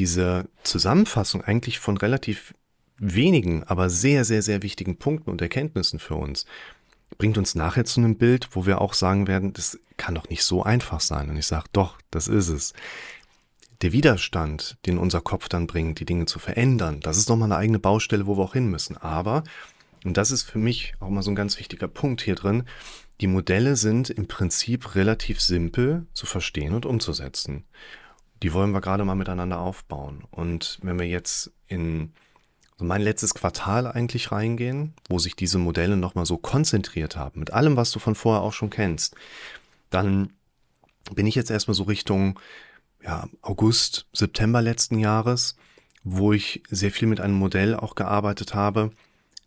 diese Zusammenfassung eigentlich von relativ wenigen, aber sehr, sehr, sehr wichtigen Punkten und Erkenntnissen für uns bringt uns nachher zu einem Bild, wo wir auch sagen werden, das kann doch nicht so einfach sein. Und ich sage, doch, das ist es. Der Widerstand, den unser Kopf dann bringt, die Dinge zu verändern, das ist nochmal eine eigene Baustelle, wo wir auch hin müssen. Aber, und das ist für mich auch mal so ein ganz wichtiger Punkt hier drin, die Modelle sind im Prinzip relativ simpel zu verstehen und umzusetzen. Die wollen wir gerade mal miteinander aufbauen. Und wenn wir jetzt in mein letztes Quartal eigentlich reingehen, wo sich diese Modelle nochmal so konzentriert haben, mit allem, was du von vorher auch schon kennst, dann bin ich jetzt erstmal so Richtung ja, August, September letzten Jahres, wo ich sehr viel mit einem Modell auch gearbeitet habe.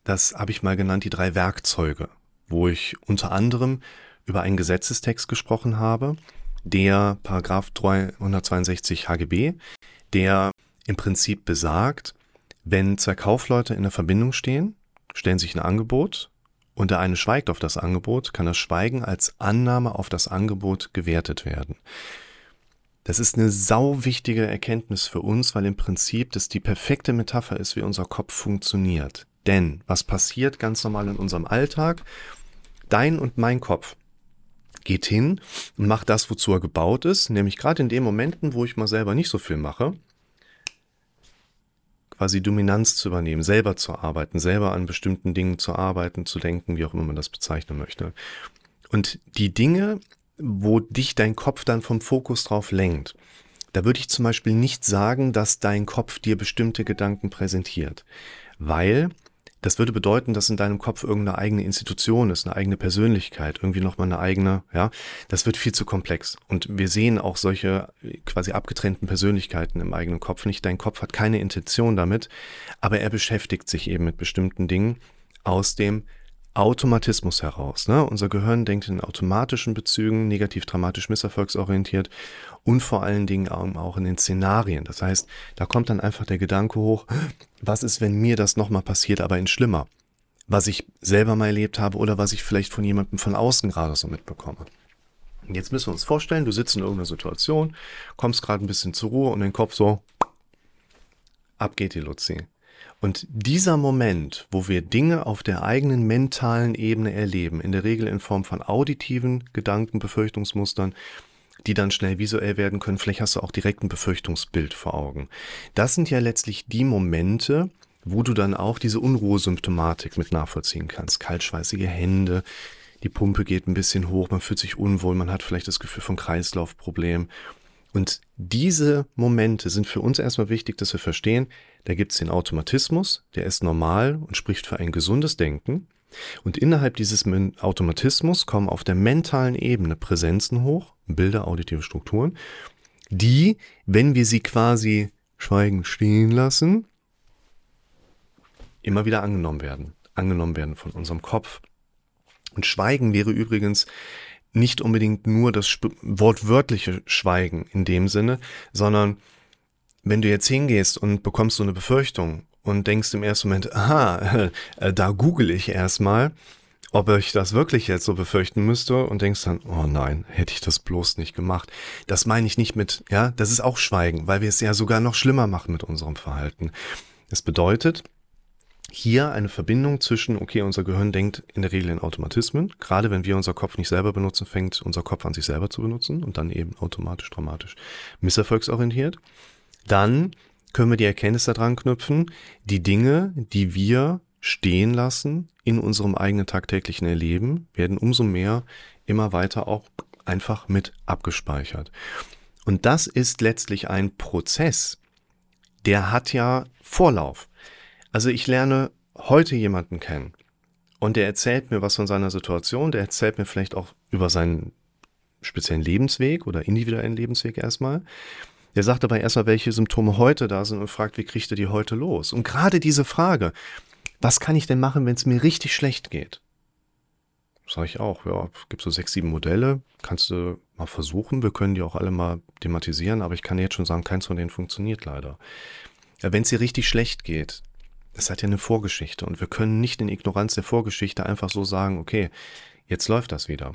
Das habe ich mal genannt, die drei Werkzeuge, wo ich unter anderem über einen Gesetzestext gesprochen habe, der Paragraph 362 HGB, der im Prinzip besagt, wenn zwei Kaufleute in der Verbindung stehen, stellen sich ein Angebot und der eine schweigt auf das Angebot, kann das Schweigen als Annahme auf das Angebot gewertet werden. Das ist eine sau wichtige Erkenntnis für uns, weil im Prinzip das die perfekte Metapher ist, wie unser Kopf funktioniert. Denn was passiert ganz normal in unserem Alltag? Dein und mein Kopf geht hin und macht das, wozu er gebaut ist, nämlich gerade in den Momenten, wo ich mal selber nicht so viel mache, quasi Dominanz zu übernehmen, selber zu arbeiten, selber an bestimmten Dingen zu arbeiten, zu denken, wie auch immer man das bezeichnen möchte. Und die Dinge, wo dich dein Kopf dann vom Fokus drauf lenkt, da würde ich zum Beispiel nicht sagen, dass dein Kopf dir bestimmte Gedanken präsentiert, weil das würde bedeuten, dass in deinem Kopf irgendeine eigene Institution ist, eine eigene Persönlichkeit, irgendwie nochmal eine eigene, ja, das wird viel zu komplex. Und wir sehen auch solche quasi abgetrennten Persönlichkeiten im eigenen Kopf nicht. Dein Kopf hat keine Intention damit, aber er beschäftigt sich eben mit bestimmten Dingen aus dem Automatismus heraus. Ne? Unser Gehirn denkt in automatischen Bezügen, negativ, dramatisch, misserfolgsorientiert und vor allen Dingen auch in den Szenarien. Das heißt, da kommt dann einfach der Gedanke hoch, was ist, wenn mir das nochmal passiert, aber in schlimmer? Was ich selber mal erlebt habe oder was ich vielleicht von jemandem von außen gerade so mitbekomme. Und jetzt müssen wir uns vorstellen, du sitzt in irgendeiner Situation, kommst gerade ein bisschen zur Ruhe und den Kopf so, ab geht die Luzi. Und dieser Moment, wo wir Dinge auf der eigenen mentalen Ebene erleben, in der Regel in Form von auditiven Gedanken, Befürchtungsmustern, die dann schnell visuell werden können, vielleicht hast du auch direkt ein Befürchtungsbild vor Augen. Das sind ja letztlich die Momente, wo du dann auch diese Unruhesymptomatik mit nachvollziehen kannst. Kaltschweißige Hände, die Pumpe geht ein bisschen hoch, man fühlt sich unwohl, man hat vielleicht das Gefühl von Kreislaufproblem. Und diese Momente sind für uns erstmal wichtig, dass wir verstehen, da gibt es den Automatismus, der ist normal und spricht für ein gesundes Denken. Und innerhalb dieses Automatismus kommen auf der mentalen Ebene Präsenzen hoch, Bilder, auditive Strukturen, die, wenn wir sie quasi schweigend stehen lassen, immer wieder angenommen werden, angenommen werden von unserem Kopf. Und Schweigen wäre übrigens nicht unbedingt nur das wortwörtliche Schweigen in dem Sinne, sondern wenn du jetzt hingehst und bekommst so eine Befürchtung und denkst im ersten Moment, aha, äh, da google ich erstmal, ob ich das wirklich jetzt so befürchten müsste und denkst dann, oh nein, hätte ich das bloß nicht gemacht. Das meine ich nicht mit, ja, das ist auch Schweigen, weil wir es ja sogar noch schlimmer machen mit unserem Verhalten. Das bedeutet, hier eine Verbindung zwischen, okay, unser Gehirn denkt in der Regel in Automatismen. Gerade wenn wir unser Kopf nicht selber benutzen, fängt unser Kopf an, sich selber zu benutzen und dann eben automatisch, dramatisch, misserfolgsorientiert. Dann können wir die Erkenntnis daran knüpfen, die Dinge, die wir stehen lassen in unserem eigenen tagtäglichen Erleben, werden umso mehr immer weiter auch einfach mit abgespeichert. Und das ist letztlich ein Prozess, der hat ja Vorlauf. Also ich lerne heute jemanden kennen und der erzählt mir was von seiner Situation, der erzählt mir vielleicht auch über seinen speziellen Lebensweg oder individuellen Lebensweg erstmal. Der sagt aber erstmal, welche Symptome heute da sind und fragt, wie kriegt er die heute los? Und gerade diese Frage, was kann ich denn machen, wenn es mir richtig schlecht geht? Sage ich auch, ja, gibt so sechs, sieben Modelle, kannst du mal versuchen. Wir können die auch alle mal thematisieren, aber ich kann jetzt schon sagen, keins von denen funktioniert leider. Ja, wenn es dir richtig schlecht geht, das hat ja eine Vorgeschichte und wir können nicht in Ignoranz der Vorgeschichte einfach so sagen, okay, jetzt läuft das wieder.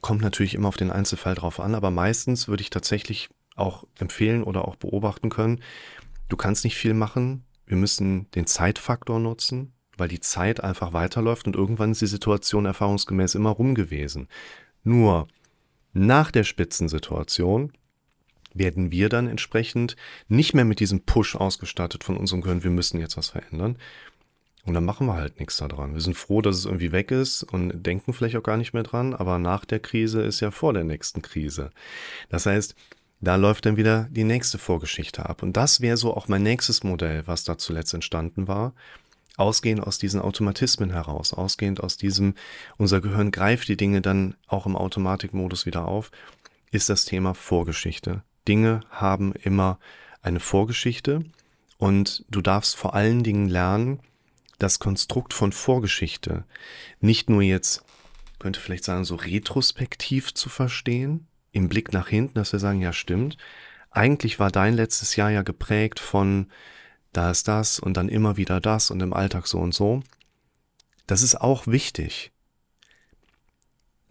Kommt natürlich immer auf den Einzelfall drauf an, aber meistens würde ich tatsächlich auch empfehlen oder auch beobachten können. Du kannst nicht viel machen. Wir müssen den Zeitfaktor nutzen, weil die Zeit einfach weiterläuft und irgendwann ist die Situation erfahrungsgemäß immer rum gewesen. Nur nach der Spitzensituation werden wir dann entsprechend nicht mehr mit diesem Push ausgestattet von unserem Gehirn, wir müssen jetzt was verändern. Und dann machen wir halt nichts daran. Wir sind froh, dass es irgendwie weg ist und denken vielleicht auch gar nicht mehr dran, aber nach der Krise ist ja vor der nächsten Krise. Das heißt, da läuft dann wieder die nächste Vorgeschichte ab. Und das wäre so auch mein nächstes Modell, was da zuletzt entstanden war. Ausgehend aus diesen Automatismen heraus, ausgehend aus diesem, unser Gehirn greift die Dinge dann auch im Automatikmodus wieder auf, ist das Thema Vorgeschichte. Dinge haben immer eine Vorgeschichte und du darfst vor allen Dingen lernen, das Konstrukt von Vorgeschichte nicht nur jetzt, könnte vielleicht sagen, so retrospektiv zu verstehen, im Blick nach hinten, dass wir sagen, ja stimmt, eigentlich war dein letztes Jahr ja geprägt von da ist das und dann immer wieder das und im Alltag so und so. Das ist auch wichtig.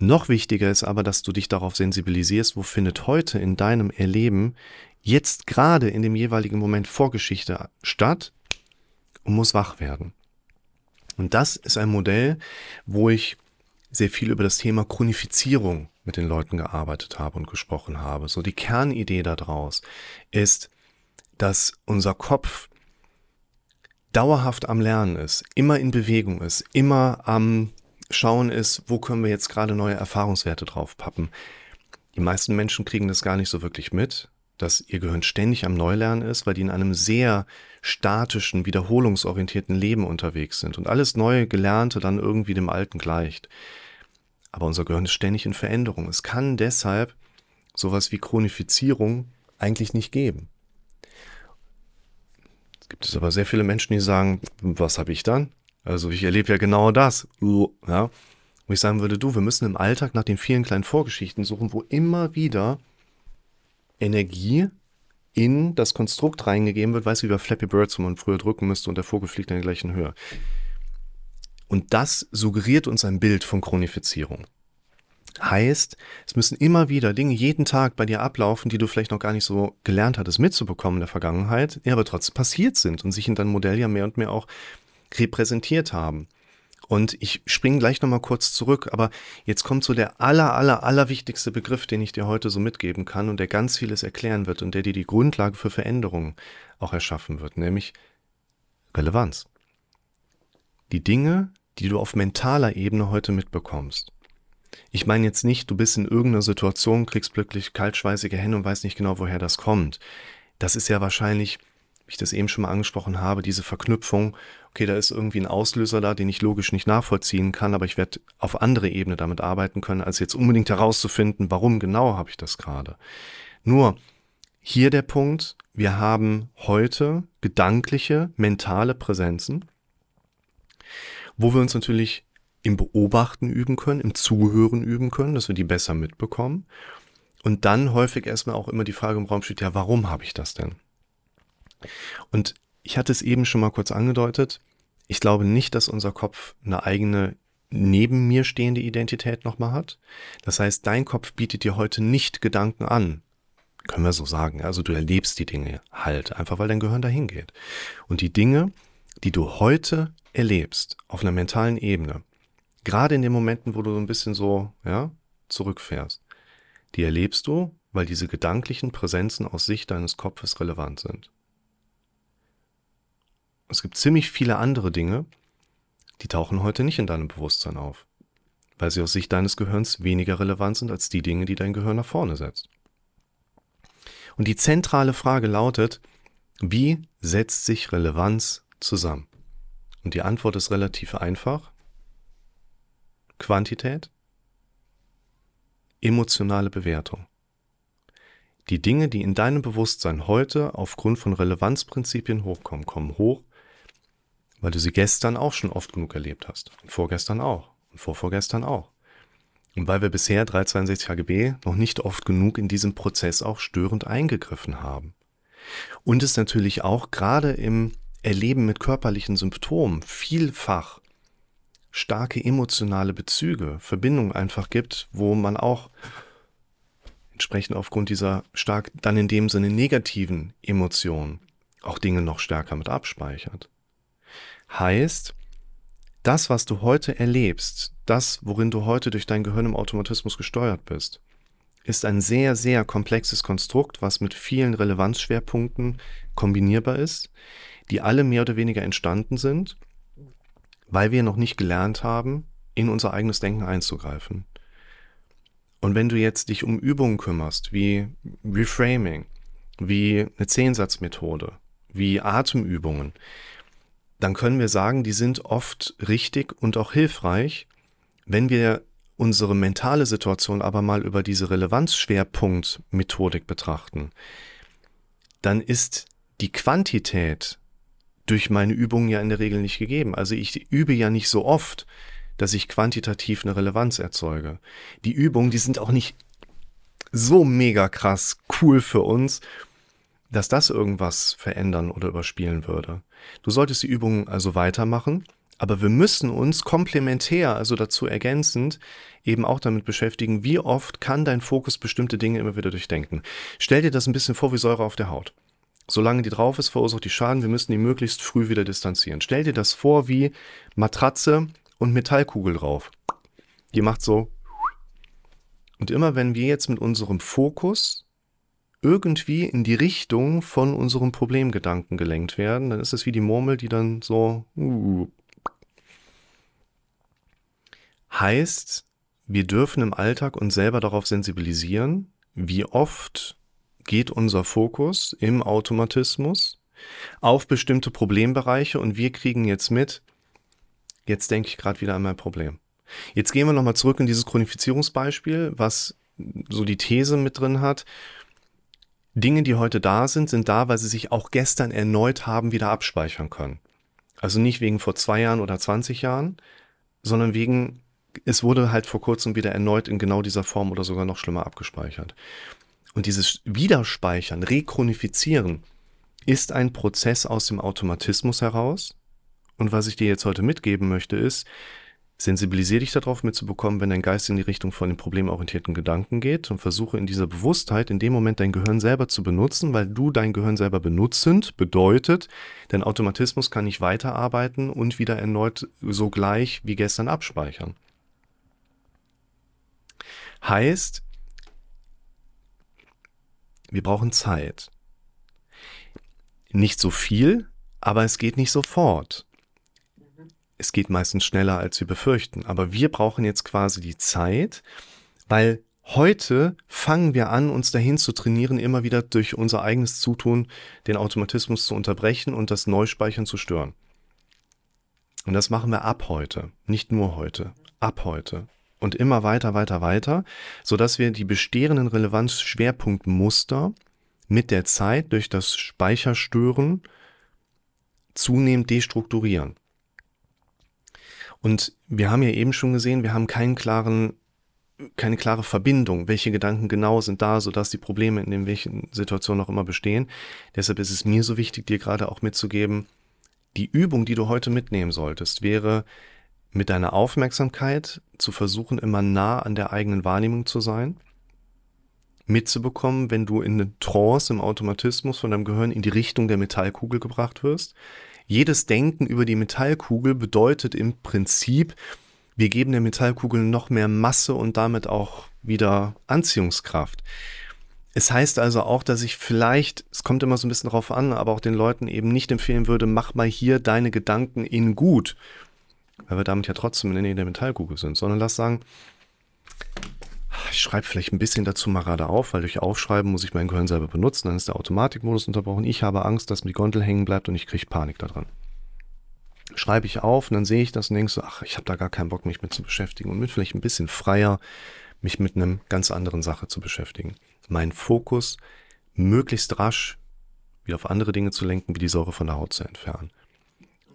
Noch wichtiger ist aber, dass du dich darauf sensibilisierst, wo findet heute in deinem Erleben jetzt gerade in dem jeweiligen Moment Vorgeschichte statt und muss wach werden. Und das ist ein Modell, wo ich sehr viel über das Thema Chronifizierung mit den Leuten gearbeitet habe und gesprochen habe. So die Kernidee daraus ist, dass unser Kopf dauerhaft am Lernen ist, immer in Bewegung ist, immer am Schauen ist, wo können wir jetzt gerade neue Erfahrungswerte drauf pappen. Die meisten Menschen kriegen das gar nicht so wirklich mit, dass ihr Gehirn ständig am Neulernen ist, weil die in einem sehr statischen, wiederholungsorientierten Leben unterwegs sind und alles Neue Gelernte dann irgendwie dem Alten gleicht. Aber unser Gehirn ist ständig in Veränderung. Es kann deshalb sowas wie Chronifizierung eigentlich nicht geben. Es gibt es aber sehr viele Menschen, die sagen, was habe ich dann? Also ich erlebe ja genau das. Ja, wo ich sagen würde, du, wir müssen im Alltag nach den vielen kleinen Vorgeschichten suchen, wo immer wieder Energie in das Konstrukt reingegeben wird, weißt du, wie bei Flappy Birds, wo man früher drücken müsste und der Vogel fliegt in der gleichen Höhe. Und das suggeriert uns ein Bild von Chronifizierung. Heißt, es müssen immer wieder Dinge jeden Tag bei dir ablaufen, die du vielleicht noch gar nicht so gelernt hattest mitzubekommen in der Vergangenheit, die aber trotzdem passiert sind und sich in deinem Modell ja mehr und mehr auch repräsentiert haben. Und ich springe gleich nochmal kurz zurück, aber jetzt kommt so der aller, aller, aller wichtigste Begriff, den ich dir heute so mitgeben kann und der ganz vieles erklären wird und der dir die Grundlage für Veränderungen auch erschaffen wird, nämlich Relevanz. Die Dinge, die du auf mentaler Ebene heute mitbekommst. Ich meine jetzt nicht, du bist in irgendeiner Situation, kriegst plötzlich kaltschweißige Hände und weißt nicht genau, woher das kommt. Das ist ja wahrscheinlich, wie ich das eben schon mal angesprochen habe, diese Verknüpfung, okay, da ist irgendwie ein Auslöser da, den ich logisch nicht nachvollziehen kann, aber ich werde auf andere Ebene damit arbeiten können, als jetzt unbedingt herauszufinden, warum genau habe ich das gerade. Nur, hier der Punkt, wir haben heute gedankliche, mentale Präsenzen, wo wir uns natürlich im Beobachten üben können, im Zuhören üben können, dass wir die besser mitbekommen. Und dann häufig erstmal auch immer die Frage im Raum steht, ja, warum habe ich das denn? Und ich hatte es eben schon mal kurz angedeutet. Ich glaube nicht, dass unser Kopf eine eigene neben mir stehende Identität nochmal hat. Das heißt, dein Kopf bietet dir heute nicht Gedanken an. Können wir so sagen. Also du erlebst die Dinge halt, einfach weil dein Gehirn dahin geht. Und die Dinge, die du heute erlebst, auf einer mentalen Ebene, gerade in den Momenten, wo du so ein bisschen so, ja, zurückfährst, die erlebst du, weil diese gedanklichen Präsenzen aus Sicht deines Kopfes relevant sind. Es gibt ziemlich viele andere Dinge, die tauchen heute nicht in deinem Bewusstsein auf, weil sie aus Sicht deines Gehirns weniger relevant sind als die Dinge, die dein Gehirn nach vorne setzt. Und die zentrale Frage lautet, wie setzt sich Relevanz zusammen? Und die Antwort ist relativ einfach. Quantität, emotionale Bewertung. Die Dinge, die in deinem Bewusstsein heute aufgrund von Relevanzprinzipien hochkommen, kommen hoch, weil du sie gestern auch schon oft genug erlebt hast. Und vorgestern auch. Und vorvorgestern auch. Und weil wir bisher 362 HGB noch nicht oft genug in diesem Prozess auch störend eingegriffen haben. Und es natürlich auch gerade im Erleben mit körperlichen Symptomen vielfach starke emotionale Bezüge, Verbindungen einfach gibt, wo man auch entsprechend aufgrund dieser stark dann in dem Sinne negativen Emotionen auch Dinge noch stärker mit abspeichert. Heißt, das, was du heute erlebst, das, worin du heute durch dein Gehirn im Automatismus gesteuert bist, ist ein sehr, sehr komplexes Konstrukt, was mit vielen Relevanzschwerpunkten kombinierbar ist, die alle mehr oder weniger entstanden sind, weil wir noch nicht gelernt haben, in unser eigenes Denken einzugreifen. Und wenn du jetzt dich um Übungen kümmerst, wie Reframing, wie eine Zehnsatzmethode, wie Atemübungen, dann können wir sagen, die sind oft richtig und auch hilfreich, wenn wir unsere mentale Situation aber mal über diese Relevanzschwerpunkt-Methodik betrachten, dann ist die Quantität durch meine Übungen ja in der Regel nicht gegeben. Also ich übe ja nicht so oft, dass ich quantitativ eine Relevanz erzeuge. Die Übungen, die sind auch nicht so mega krass cool für uns, dass das irgendwas verändern oder überspielen würde. Du solltest die Übungen also weitermachen, aber wir müssen uns komplementär, also dazu ergänzend, eben auch damit beschäftigen, wie oft kann dein Fokus bestimmte Dinge immer wieder durchdenken. Stell dir das ein bisschen vor wie Säure auf der Haut. Solange die drauf ist, verursacht die Schaden. Wir müssen die möglichst früh wieder distanzieren. Stell dir das vor wie Matratze und Metallkugel drauf. Die macht so. Und immer wenn wir jetzt mit unserem Fokus irgendwie in die Richtung von unserem Problemgedanken gelenkt werden, dann ist es wie die Murmel, die dann so uh. heißt, wir dürfen im Alltag uns selber darauf sensibilisieren, wie oft geht unser Fokus im Automatismus auf bestimmte Problembereiche und wir kriegen jetzt mit, jetzt denke ich gerade wieder an mein Problem. Jetzt gehen wir nochmal zurück in dieses Chronifizierungsbeispiel, was so die These mit drin hat. Dinge, die heute da sind, sind da, weil sie sich auch gestern erneut haben wieder abspeichern können. Also nicht wegen vor zwei Jahren oder 20 Jahren, sondern wegen, es wurde halt vor kurzem wieder erneut in genau dieser Form oder sogar noch schlimmer abgespeichert. Und dieses Wiederspeichern, Rekronifizieren ist ein Prozess aus dem Automatismus heraus. Und was ich dir jetzt heute mitgeben möchte, ist, sensibilisiere dich darauf mitzubekommen, wenn dein Geist in die Richtung von den problemorientierten Gedanken geht und versuche in dieser Bewusstheit in dem Moment dein Gehirn selber zu benutzen, weil du dein Gehirn selber benutzend bedeutet, dein Automatismus kann nicht weiterarbeiten und wieder erneut so gleich wie gestern abspeichern. Heißt, wir brauchen Zeit. Nicht so viel, aber es geht nicht sofort. Es geht meistens schneller, als wir befürchten. Aber wir brauchen jetzt quasi die Zeit, weil heute fangen wir an, uns dahin zu trainieren, immer wieder durch unser eigenes Zutun den Automatismus zu unterbrechen und das Neuspeichern zu stören. Und das machen wir ab heute, nicht nur heute, ab heute. Und immer weiter, weiter, weiter, sodass wir die bestehenden Relevanzschwerpunktmuster mit der Zeit durch das Speicherstören zunehmend destrukturieren. Und wir haben ja eben schon gesehen, wir haben keinen klaren, keine klare Verbindung, welche Gedanken genau sind da, sodass die Probleme in den welchen Situationen auch immer bestehen. Deshalb ist es mir so wichtig, dir gerade auch mitzugeben, die Übung, die du heute mitnehmen solltest, wäre mit deiner Aufmerksamkeit zu versuchen, immer nah an der eigenen Wahrnehmung zu sein, mitzubekommen, wenn du in eine Trance im Automatismus von deinem Gehirn in die Richtung der Metallkugel gebracht wirst, jedes Denken über die Metallkugel bedeutet im Prinzip, wir geben der Metallkugel noch mehr Masse und damit auch wieder Anziehungskraft. Es heißt also auch, dass ich vielleicht, es kommt immer so ein bisschen drauf an, aber auch den Leuten eben nicht empfehlen würde, mach mal hier deine Gedanken in gut, weil wir damit ja trotzdem in der Nähe der Metallkugel sind, sondern lass sagen, ich schreibe vielleicht ein bisschen dazu mal gerade auf, weil durch Aufschreiben muss ich mein Gehirn selber benutzen, dann ist der Automatikmodus unterbrochen. Ich habe Angst, dass mir die Gondel hängen bleibt und ich kriege Panik daran. Schreibe ich auf und dann sehe ich das und denke so, ach, ich habe da gar keinen Bock, mich mit zu beschäftigen und mit vielleicht ein bisschen freier, mich mit einem ganz anderen Sache zu beschäftigen. Meinen Fokus möglichst rasch wieder auf andere Dinge zu lenken, wie die Säure von der Haut zu entfernen.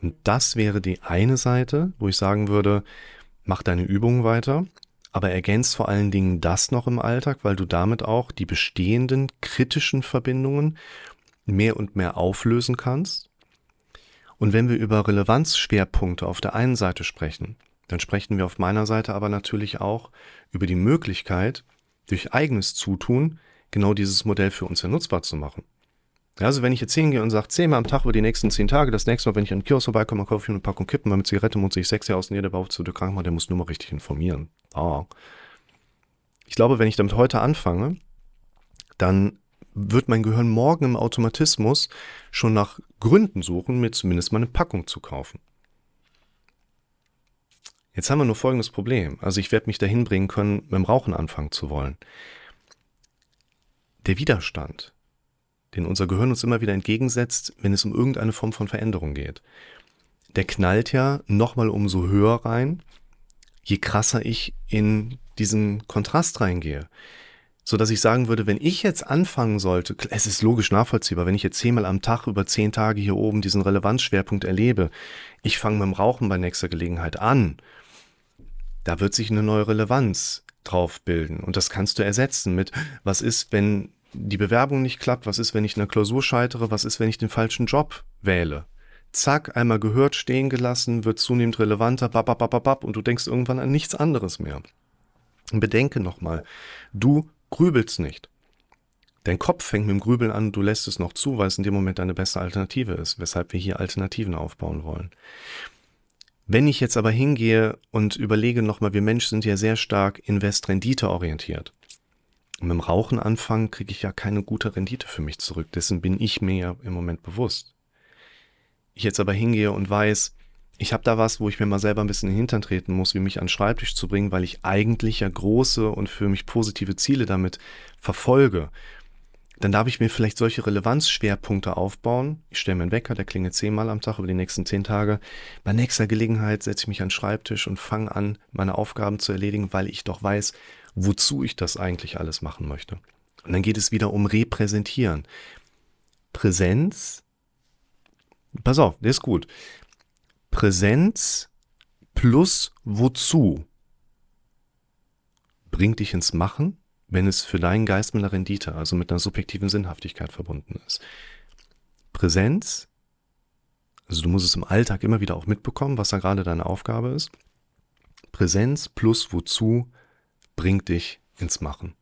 Und das wäre die eine Seite, wo ich sagen würde, mach deine Übungen weiter, aber ergänzt vor allen Dingen das noch im Alltag, weil du damit auch die bestehenden kritischen Verbindungen mehr und mehr auflösen kannst. Und wenn wir über Relevanzschwerpunkte auf der einen Seite sprechen, dann sprechen wir auf meiner Seite aber natürlich auch über die Möglichkeit, durch eigenes Zutun genau dieses Modell für uns ja nutzbar zu machen. Also wenn ich jetzt hingehe und sage, zehnmal am Tag über die nächsten zehn Tage, das nächste Mal, wenn ich an den Kiosk vorbeikomme, kaufe ich eine Packung Kippen, weil mit Zigarette muss ich sechs Jahre aus, jeder Bauch zu der Krankheit, der muss nur mal richtig informieren. Ah. Ich glaube, wenn ich damit heute anfange, dann wird mein Gehirn morgen im Automatismus schon nach Gründen suchen, mir zumindest mal eine Packung zu kaufen. Jetzt haben wir nur folgendes Problem. Also ich werde mich dahin bringen können, mit dem Rauchen anfangen zu wollen. Der Widerstand, den unser Gehirn uns immer wieder entgegensetzt, wenn es um irgendeine Form von Veränderung geht, der knallt ja nochmal umso höher rein, je krasser ich in diesen Kontrast reingehe. So dass ich sagen würde, wenn ich jetzt anfangen sollte, es ist logisch nachvollziehbar, wenn ich jetzt zehnmal am Tag über zehn Tage hier oben diesen Relevanzschwerpunkt erlebe, ich fange mit dem Rauchen bei nächster Gelegenheit an, da wird sich eine neue Relevanz drauf bilden. Und das kannst du ersetzen mit, was ist, wenn die Bewerbung nicht klappt, was ist, wenn ich in der Klausur scheitere, was ist, wenn ich den falschen Job wähle. Zack, einmal gehört, stehen gelassen, wird zunehmend relevanter, bababababab, und du denkst irgendwann an nichts anderes mehr. Bedenke nochmal, du grübelst nicht. Dein Kopf fängt mit dem Grübeln an, du lässt es noch zu, weil es in dem Moment eine beste Alternative ist, weshalb wir hier Alternativen aufbauen wollen. Wenn ich jetzt aber hingehe und überlege nochmal, wir Menschen sind ja sehr stark Invest-Rendite orientiert. Mit dem Rauchen anfangen, kriege ich ja keine gute Rendite für mich zurück. Dessen bin ich mir ja im Moment bewusst. Ich jetzt aber hingehe und weiß, ich habe da was, wo ich mir mal selber ein bisschen in den Hintern treten muss, wie mich an den Schreibtisch zu bringen, weil ich eigentlich ja große und für mich positive Ziele damit verfolge. Dann darf ich mir vielleicht solche Relevanzschwerpunkte aufbauen. Ich stelle mir einen Wecker, der klingelt zehnmal am Tag über die nächsten zehn Tage. Bei nächster Gelegenheit setze ich mich an den Schreibtisch und fange an, meine Aufgaben zu erledigen, weil ich doch weiß, wozu ich das eigentlich alles machen möchte. Und dann geht es wieder um Repräsentieren. Präsenz, pass auf, der ist gut. Präsenz plus wozu bringt dich ins Machen, wenn es für deinen Geist mit einer Rendite, also mit einer subjektiven Sinnhaftigkeit verbunden ist. Präsenz, also du musst es im Alltag immer wieder auch mitbekommen, was da gerade deine Aufgabe ist. Präsenz plus wozu bringt dich ins Machen.